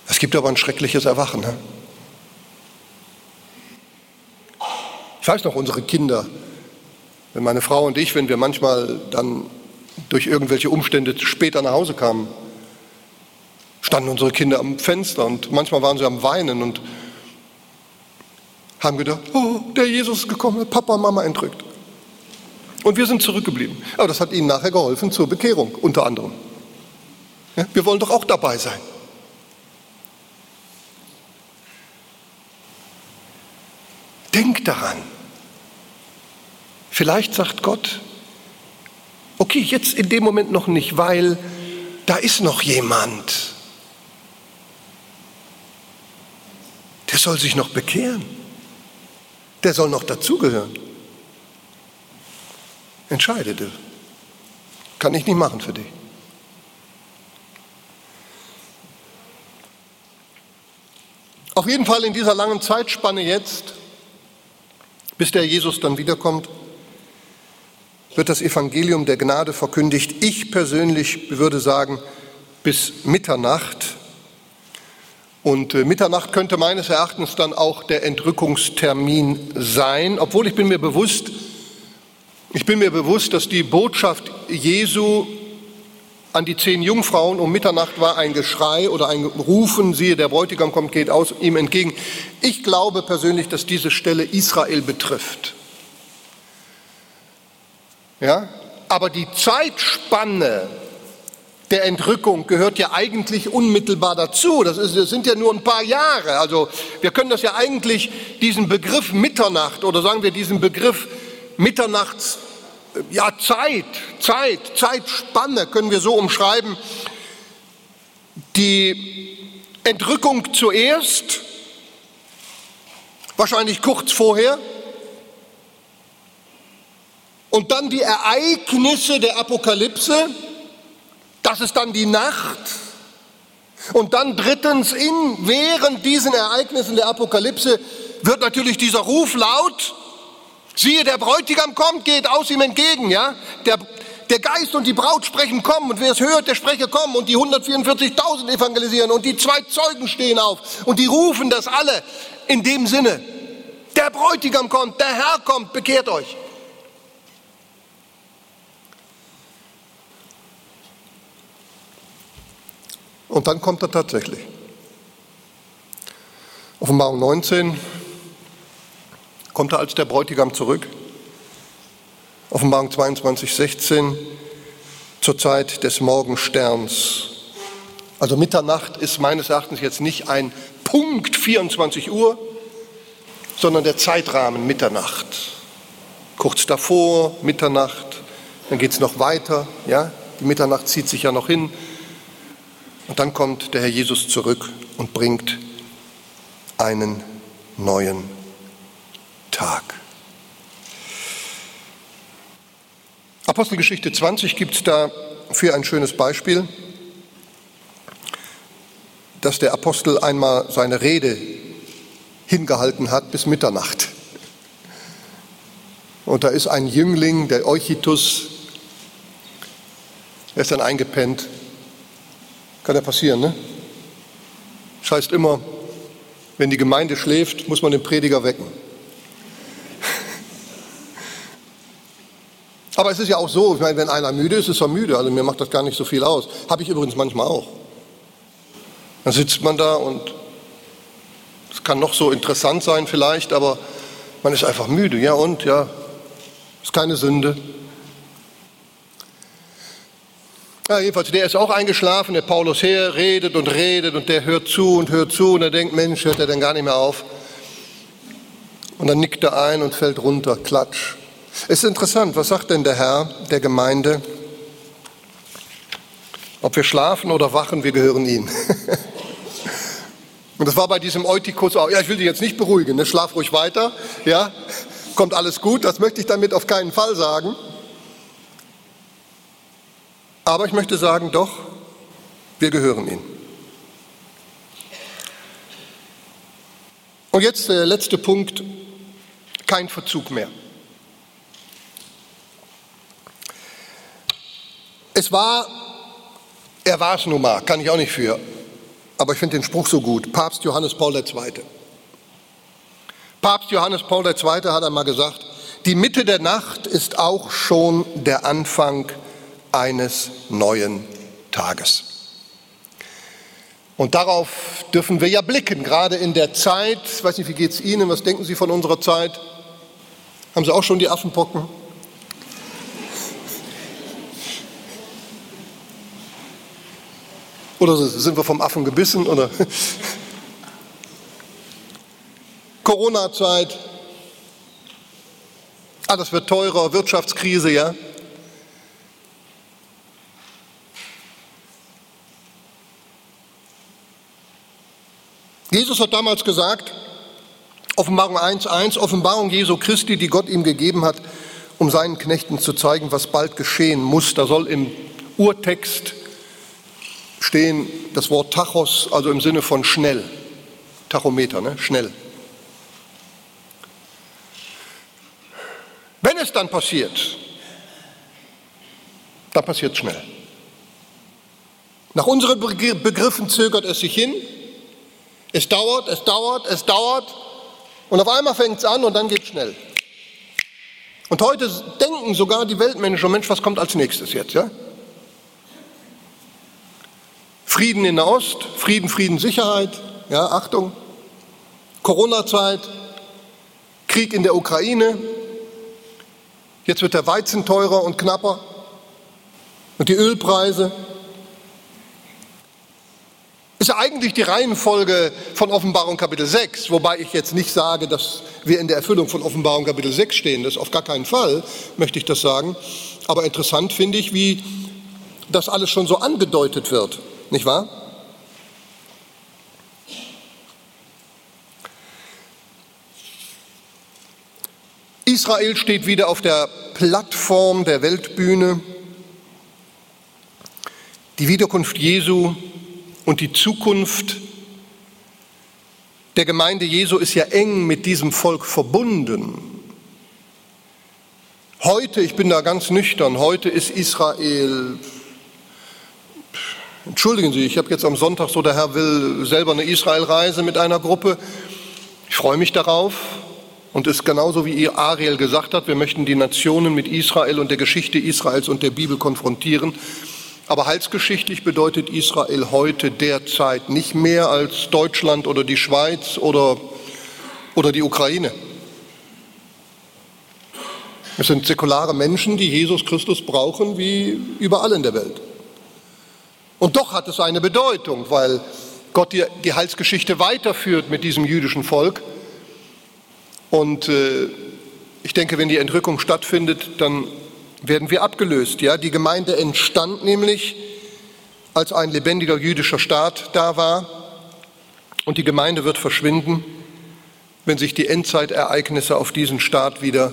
Es gibt aber ein schreckliches Erwachen. Ne? Ich weiß noch, unsere Kinder, wenn meine Frau und ich, wenn wir manchmal dann durch irgendwelche Umstände später nach Hause kamen, standen unsere Kinder am Fenster und manchmal waren sie am Weinen und haben gedacht, oh, der Jesus ist gekommen, Papa, Mama entrückt. Und wir sind zurückgeblieben. Aber das hat ihnen nachher geholfen zur Bekehrung, unter anderem. Ja, wir wollen doch auch dabei sein. Denk daran, Vielleicht sagt Gott, okay, jetzt in dem Moment noch nicht, weil da ist noch jemand. Der soll sich noch bekehren. Der soll noch dazugehören. Entscheide du. Kann ich nicht machen für dich. Auf jeden Fall in dieser langen Zeitspanne jetzt, bis der Jesus dann wiederkommt, wird das Evangelium der Gnade verkündigt. Ich persönlich würde sagen, bis Mitternacht. Und äh, Mitternacht könnte meines Erachtens dann auch der Entrückungstermin sein, obwohl ich bin mir bewusst, ich bin mir bewusst, dass die Botschaft Jesu an die zehn Jungfrauen um Mitternacht war ein Geschrei oder ein Rufen, siehe, der Bräutigam kommt, geht aus ihm entgegen. Ich glaube persönlich, dass diese Stelle Israel betrifft. Ja? Aber die Zeitspanne der Entrückung gehört ja eigentlich unmittelbar dazu. Das, ist, das sind ja nur ein paar Jahre. Also wir können das ja eigentlich, diesen Begriff Mitternacht oder sagen wir diesen Begriff Mitternachts, ja Zeit, Zeit, Zeitspanne können wir so umschreiben. Die Entrückung zuerst, wahrscheinlich kurz vorher, und dann die Ereignisse der Apokalypse, das ist dann die Nacht. Und dann drittens, in, während diesen Ereignissen der Apokalypse wird natürlich dieser Ruf laut, siehe, der Bräutigam kommt, geht aus ihm entgegen, ja. Der, der Geist und die Braut sprechen kommen und wer es hört, der spreche kommen und die 144.000 evangelisieren und die zwei Zeugen stehen auf und die rufen das alle in dem Sinne. Der Bräutigam kommt, der Herr kommt, bekehrt euch. Und dann kommt er tatsächlich. Offenbarung 19 kommt er als der Bräutigam zurück. Offenbarung 22, 16 zur Zeit des Morgensterns. Also Mitternacht ist meines Erachtens jetzt nicht ein Punkt 24 Uhr, sondern der Zeitrahmen Mitternacht. Kurz davor, Mitternacht, dann geht es noch weiter. Ja? Die Mitternacht zieht sich ja noch hin und dann kommt der Herr Jesus zurück und bringt einen neuen Tag. Apostelgeschichte 20 gibt es da für ein schönes Beispiel, dass der Apostel einmal seine Rede hingehalten hat bis Mitternacht. Und da ist ein Jüngling, der Euchitus, er ist dann eingepennt kann ja passieren, ne? Das heißt immer, wenn die Gemeinde schläft, muss man den Prediger wecken. Aber es ist ja auch so, ich meine, wenn einer müde ist, ist er müde. Also mir macht das gar nicht so viel aus. Habe ich übrigens manchmal auch. Dann sitzt man da und es kann noch so interessant sein vielleicht, aber man ist einfach müde. Ja und, ja, ist keine Sünde. Ja, jedenfalls, der ist auch eingeschlafen, der Paulus her, redet und redet und der hört zu und hört zu und er denkt, Mensch, hört er denn gar nicht mehr auf? Und dann nickt er ein und fällt runter, klatsch. Ist interessant, was sagt denn der Herr der Gemeinde? Ob wir schlafen oder wachen, wir gehören ihm. und das war bei diesem Eutikus auch. Ja, ich will dich jetzt nicht beruhigen, ne? schlaf ruhig weiter, ja, kommt alles gut, das möchte ich damit auf keinen Fall sagen. Aber ich möchte sagen, doch, wir gehören ihm. Und jetzt der letzte Punkt, kein Verzug mehr. Es war, er war es nun mal, kann ich auch nicht für, aber ich finde den Spruch so gut, Papst Johannes Paul II. Papst Johannes Paul II. hat einmal gesagt, die Mitte der Nacht ist auch schon der Anfang eines neuen Tages. Und darauf dürfen wir ja blicken, gerade in der Zeit. Ich weiß nicht, wie geht es Ihnen? Was denken Sie von unserer Zeit? Haben Sie auch schon die Affenpocken? Oder sind wir vom Affen gebissen? Oder? Corona-Zeit. Alles wird teurer, Wirtschaftskrise, ja. Jesus hat damals gesagt, Offenbarung 1.1, Offenbarung Jesu Christi, die Gott ihm gegeben hat, um seinen Knechten zu zeigen, was bald geschehen muss. Da soll im Urtext stehen das Wort Tachos, also im Sinne von schnell. Tachometer, ne? schnell. Wenn es dann passiert, dann passiert es schnell. Nach unseren Begriffen zögert es sich hin. Es dauert, es dauert, es dauert. Und auf einmal fängt es an und dann geht es schnell. Und heute denken sogar die Weltmenschen, Mensch, was kommt als nächstes jetzt? Ja? Frieden in der Ost, Frieden, Frieden, Sicherheit, ja, Achtung. Corona-Zeit, Krieg in der Ukraine, Jetzt wird der Weizen teurer und knapper und die Ölpreise. Ist ja eigentlich die Reihenfolge von Offenbarung Kapitel 6, wobei ich jetzt nicht sage, dass wir in der Erfüllung von Offenbarung Kapitel 6 stehen. Das auf gar keinen Fall, möchte ich das sagen. Aber interessant finde ich, wie das alles schon so angedeutet wird, nicht wahr? Israel steht wieder auf der Plattform der Weltbühne. Die Wiederkunft Jesu und die Zukunft der Gemeinde Jesu ist ja eng mit diesem Volk verbunden. Heute, ich bin da ganz nüchtern, heute ist Israel, entschuldigen Sie, ich habe jetzt am Sonntag so, der Herr will selber eine Israelreise mit einer Gruppe. Ich freue mich darauf. Und ist genauso wie Ariel gesagt hat, wir möchten die Nationen mit Israel und der Geschichte Israels und der Bibel konfrontieren. Aber heilsgeschichtlich bedeutet Israel heute derzeit nicht mehr als Deutschland oder die Schweiz oder, oder die Ukraine. Es sind säkulare Menschen, die Jesus Christus brauchen, wie überall in der Welt. Und doch hat es eine Bedeutung, weil Gott die, die Heilsgeschichte weiterführt mit diesem jüdischen Volk und äh, ich denke, wenn die Entrückung stattfindet, dann werden wir abgelöst. Ja? Die Gemeinde entstand nämlich, als ein lebendiger jüdischer Staat da war. Und die Gemeinde wird verschwinden, wenn sich die Endzeitereignisse auf diesen Staat wieder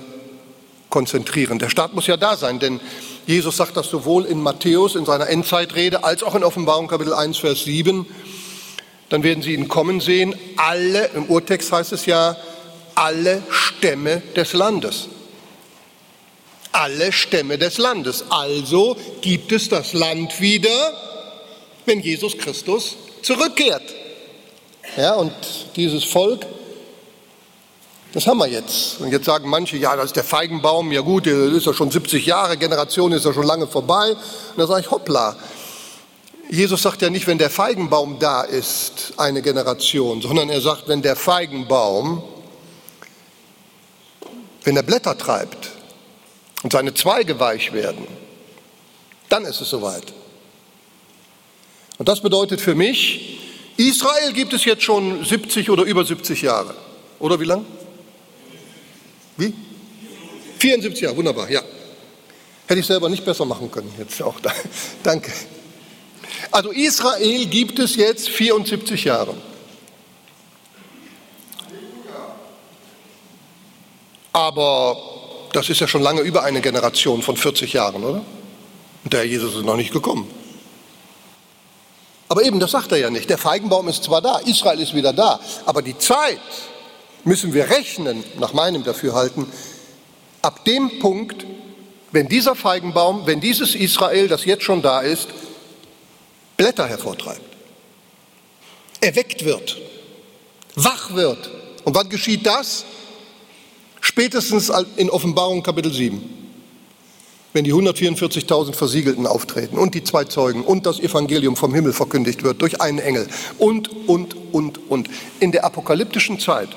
konzentrieren. Der Staat muss ja da sein, denn Jesus sagt das sowohl in Matthäus in seiner Endzeitrede als auch in Offenbarung Kapitel 1, Vers 7. Dann werden sie ihn kommen sehen. Alle, im Urtext heißt es ja, alle Stämme des Landes. Alle Stämme des Landes. Also gibt es das Land wieder, wenn Jesus Christus zurückkehrt. Ja, und dieses Volk, das haben wir jetzt. Und jetzt sagen manche, ja, das ist der Feigenbaum, ja gut, der ist ja schon 70 Jahre, Generation ist ja schon lange vorbei. Und da sage ich, hoppla. Jesus sagt ja nicht, wenn der Feigenbaum da ist, eine Generation, sondern er sagt, wenn der Feigenbaum wenn er Blätter treibt und seine Zweige weich werden, dann ist es soweit. Und das bedeutet für mich, Israel gibt es jetzt schon 70 oder über 70 Jahre. Oder wie lang? Wie? 74 Jahre, wunderbar, ja. Hätte ich selber nicht besser machen können, jetzt auch da. Danke. Also Israel gibt es jetzt 74 Jahre. Aber das ist ja schon lange über eine Generation von 40 Jahren, oder? Und der Jesus ist noch nicht gekommen. Aber eben, das sagt er ja nicht. Der Feigenbaum ist zwar da, Israel ist wieder da, aber die Zeit müssen wir rechnen, nach meinem Dafürhalten, ab dem Punkt, wenn dieser Feigenbaum, wenn dieses Israel, das jetzt schon da ist, Blätter hervortreibt, erweckt wird, wach wird. Und wann geschieht das? Spätestens in Offenbarung Kapitel 7, wenn die 144.000 Versiegelten auftreten und die zwei Zeugen und das Evangelium vom Himmel verkündigt wird durch einen Engel und, und, und, und. In der apokalyptischen Zeit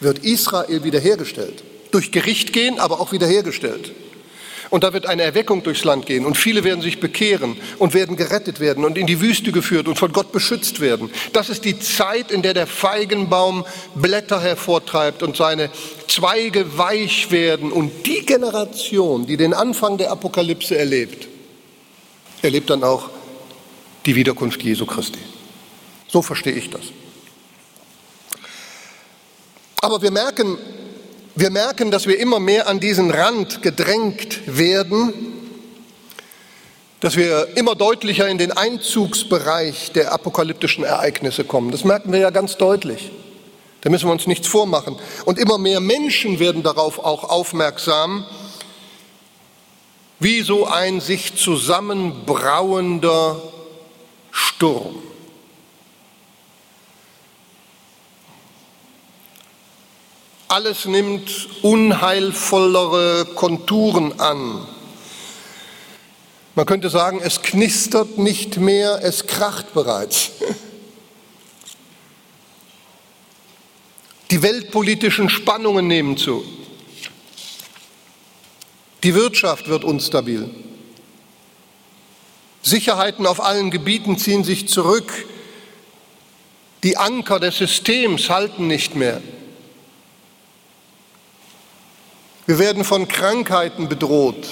wird Israel wiederhergestellt. Durch Gericht gehen, aber auch wiederhergestellt. Und da wird eine Erweckung durchs Land gehen und viele werden sich bekehren und werden gerettet werden und in die Wüste geführt und von Gott beschützt werden. Das ist die Zeit, in der der Feigenbaum Blätter hervortreibt und seine Zweige weich werden. Und die Generation, die den Anfang der Apokalypse erlebt, erlebt dann auch die Wiederkunft Jesu Christi. So verstehe ich das. Aber wir merken, wir merken, dass wir immer mehr an diesen Rand gedrängt werden, dass wir immer deutlicher in den Einzugsbereich der apokalyptischen Ereignisse kommen. Das merken wir ja ganz deutlich. Da müssen wir uns nichts vormachen. Und immer mehr Menschen werden darauf auch aufmerksam, wie so ein sich zusammenbrauender Sturm. Alles nimmt unheilvollere Konturen an. Man könnte sagen, es knistert nicht mehr, es kracht bereits. Die weltpolitischen Spannungen nehmen zu. Die Wirtschaft wird unstabil. Sicherheiten auf allen Gebieten ziehen sich zurück. Die Anker des Systems halten nicht mehr. Wir werden von Krankheiten bedroht.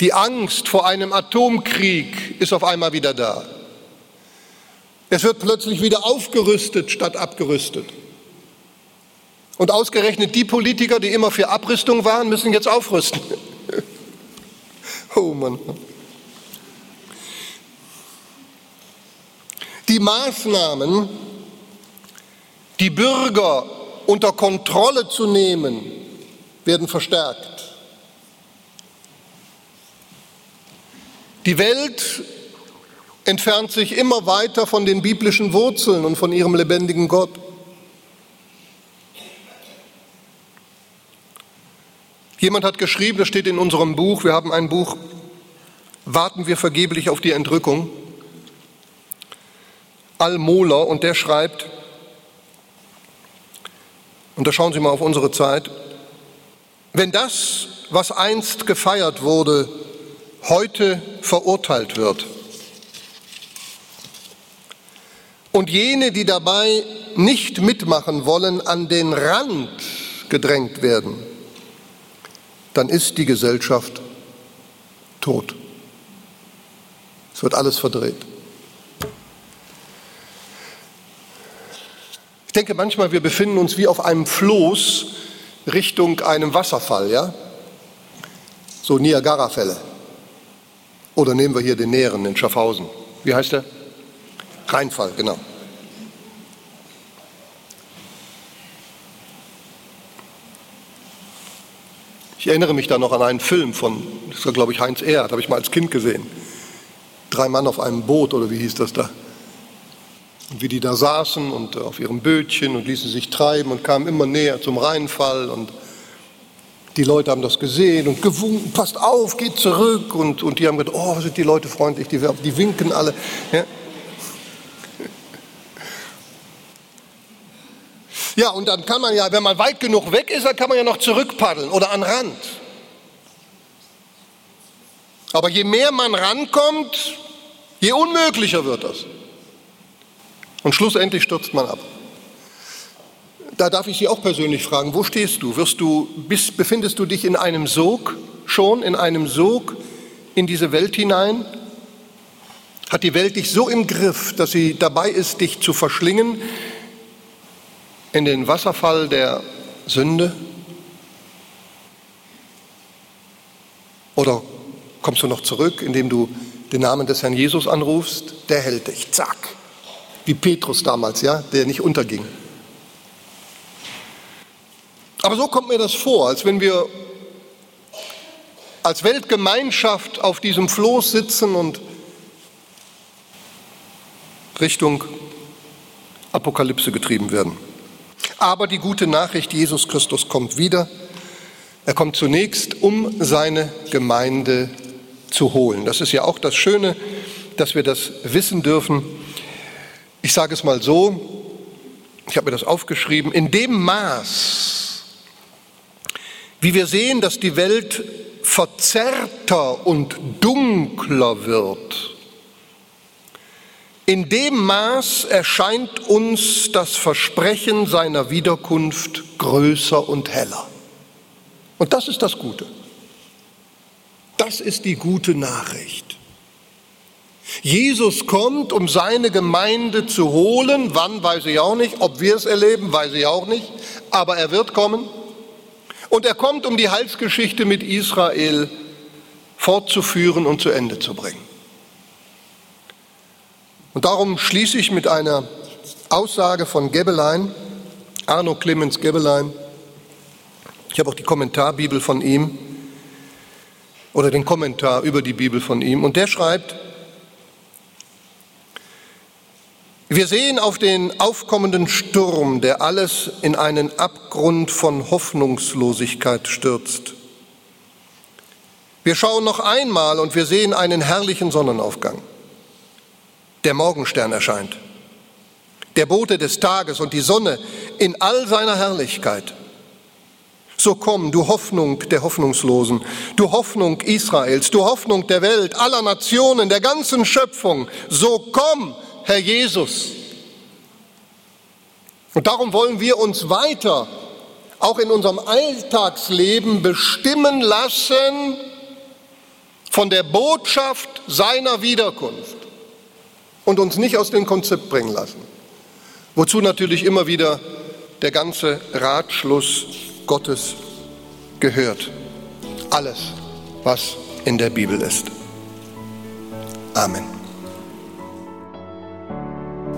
Die Angst vor einem Atomkrieg ist auf einmal wieder da. Es wird plötzlich wieder aufgerüstet statt abgerüstet. Und ausgerechnet die Politiker, die immer für Abrüstung waren, müssen jetzt aufrüsten. oh Mann. Die Maßnahmen, die Bürger unter Kontrolle zu nehmen, werden verstärkt. Die Welt entfernt sich immer weiter von den biblischen Wurzeln und von ihrem lebendigen Gott. Jemand hat geschrieben, das steht in unserem Buch, wir haben ein Buch, Warten wir vergeblich auf die Entrückung. Al Mohler und der schreibt, und da schauen Sie mal auf unsere Zeit. Wenn das, was einst gefeiert wurde, heute verurteilt wird und jene, die dabei nicht mitmachen wollen, an den Rand gedrängt werden, dann ist die Gesellschaft tot. Es wird alles verdreht. Denke manchmal, wir befinden uns wie auf einem Floß Richtung einem Wasserfall, ja? So Niagara-Fälle. Oder nehmen wir hier den näheren in Schaffhausen. Wie heißt der? Rheinfall, genau. Ich erinnere mich da noch an einen Film von, das war glaube ich Heinz Erhardt, habe ich mal als Kind gesehen. Drei Mann auf einem Boot oder wie hieß das da? Und wie die da saßen und auf ihrem Bötchen und ließen sich treiben und kamen immer näher zum Rheinfall und die Leute haben das gesehen und gewunken, passt auf, geht zurück und, und die haben gedacht, oh, sind die Leute freundlich, die, die winken alle. Ja. ja, und dann kann man ja, wenn man weit genug weg ist, dann kann man ja noch zurückpaddeln oder an Rand. Aber je mehr man rankommt, je unmöglicher wird das. Und schlussendlich stürzt man ab. Da darf ich Sie auch persönlich fragen, wo stehst du? Wirst du bist, befindest du dich in einem Sog schon, in einem Sog in diese Welt hinein? Hat die Welt dich so im Griff, dass sie dabei ist, dich zu verschlingen in den Wasserfall der Sünde? Oder kommst du noch zurück, indem du den Namen des Herrn Jesus anrufst? Der hält dich, zack wie Petrus damals, ja, der nicht unterging. Aber so kommt mir das vor, als wenn wir als Weltgemeinschaft auf diesem Floß sitzen und Richtung Apokalypse getrieben werden. Aber die gute Nachricht, Jesus Christus kommt wieder. Er kommt zunächst, um seine Gemeinde zu holen. Das ist ja auch das Schöne, dass wir das wissen dürfen. Ich sage es mal so, ich habe mir das aufgeschrieben, in dem Maß, wie wir sehen, dass die Welt verzerrter und dunkler wird, in dem Maß erscheint uns das Versprechen seiner Wiederkunft größer und heller. Und das ist das Gute. Das ist die gute Nachricht. Jesus kommt, um seine Gemeinde zu holen. Wann, weiß ich auch nicht. Ob wir es erleben, weiß ich auch nicht. Aber er wird kommen. Und er kommt, um die Heilsgeschichte mit Israel fortzuführen und zu Ende zu bringen. Und darum schließe ich mit einer Aussage von Gebelein, Arno Clemens Gebelein. Ich habe auch die Kommentarbibel von ihm oder den Kommentar über die Bibel von ihm. Und der schreibt, wir sehen auf den aufkommenden Sturm, der alles in einen Abgrund von Hoffnungslosigkeit stürzt. Wir schauen noch einmal und wir sehen einen herrlichen Sonnenaufgang. Der Morgenstern erscheint, der Bote des Tages und die Sonne in all seiner Herrlichkeit. So komm, du Hoffnung der Hoffnungslosen, du Hoffnung Israels, du Hoffnung der Welt, aller Nationen, der ganzen Schöpfung. So komm, Herr Jesus. Und darum wollen wir uns weiter, auch in unserem Alltagsleben, bestimmen lassen von der Botschaft seiner Wiederkunft und uns nicht aus dem Konzept bringen lassen. Wozu natürlich immer wieder der ganze Ratschluss Gottes gehört. Alles, was in der Bibel ist. Amen.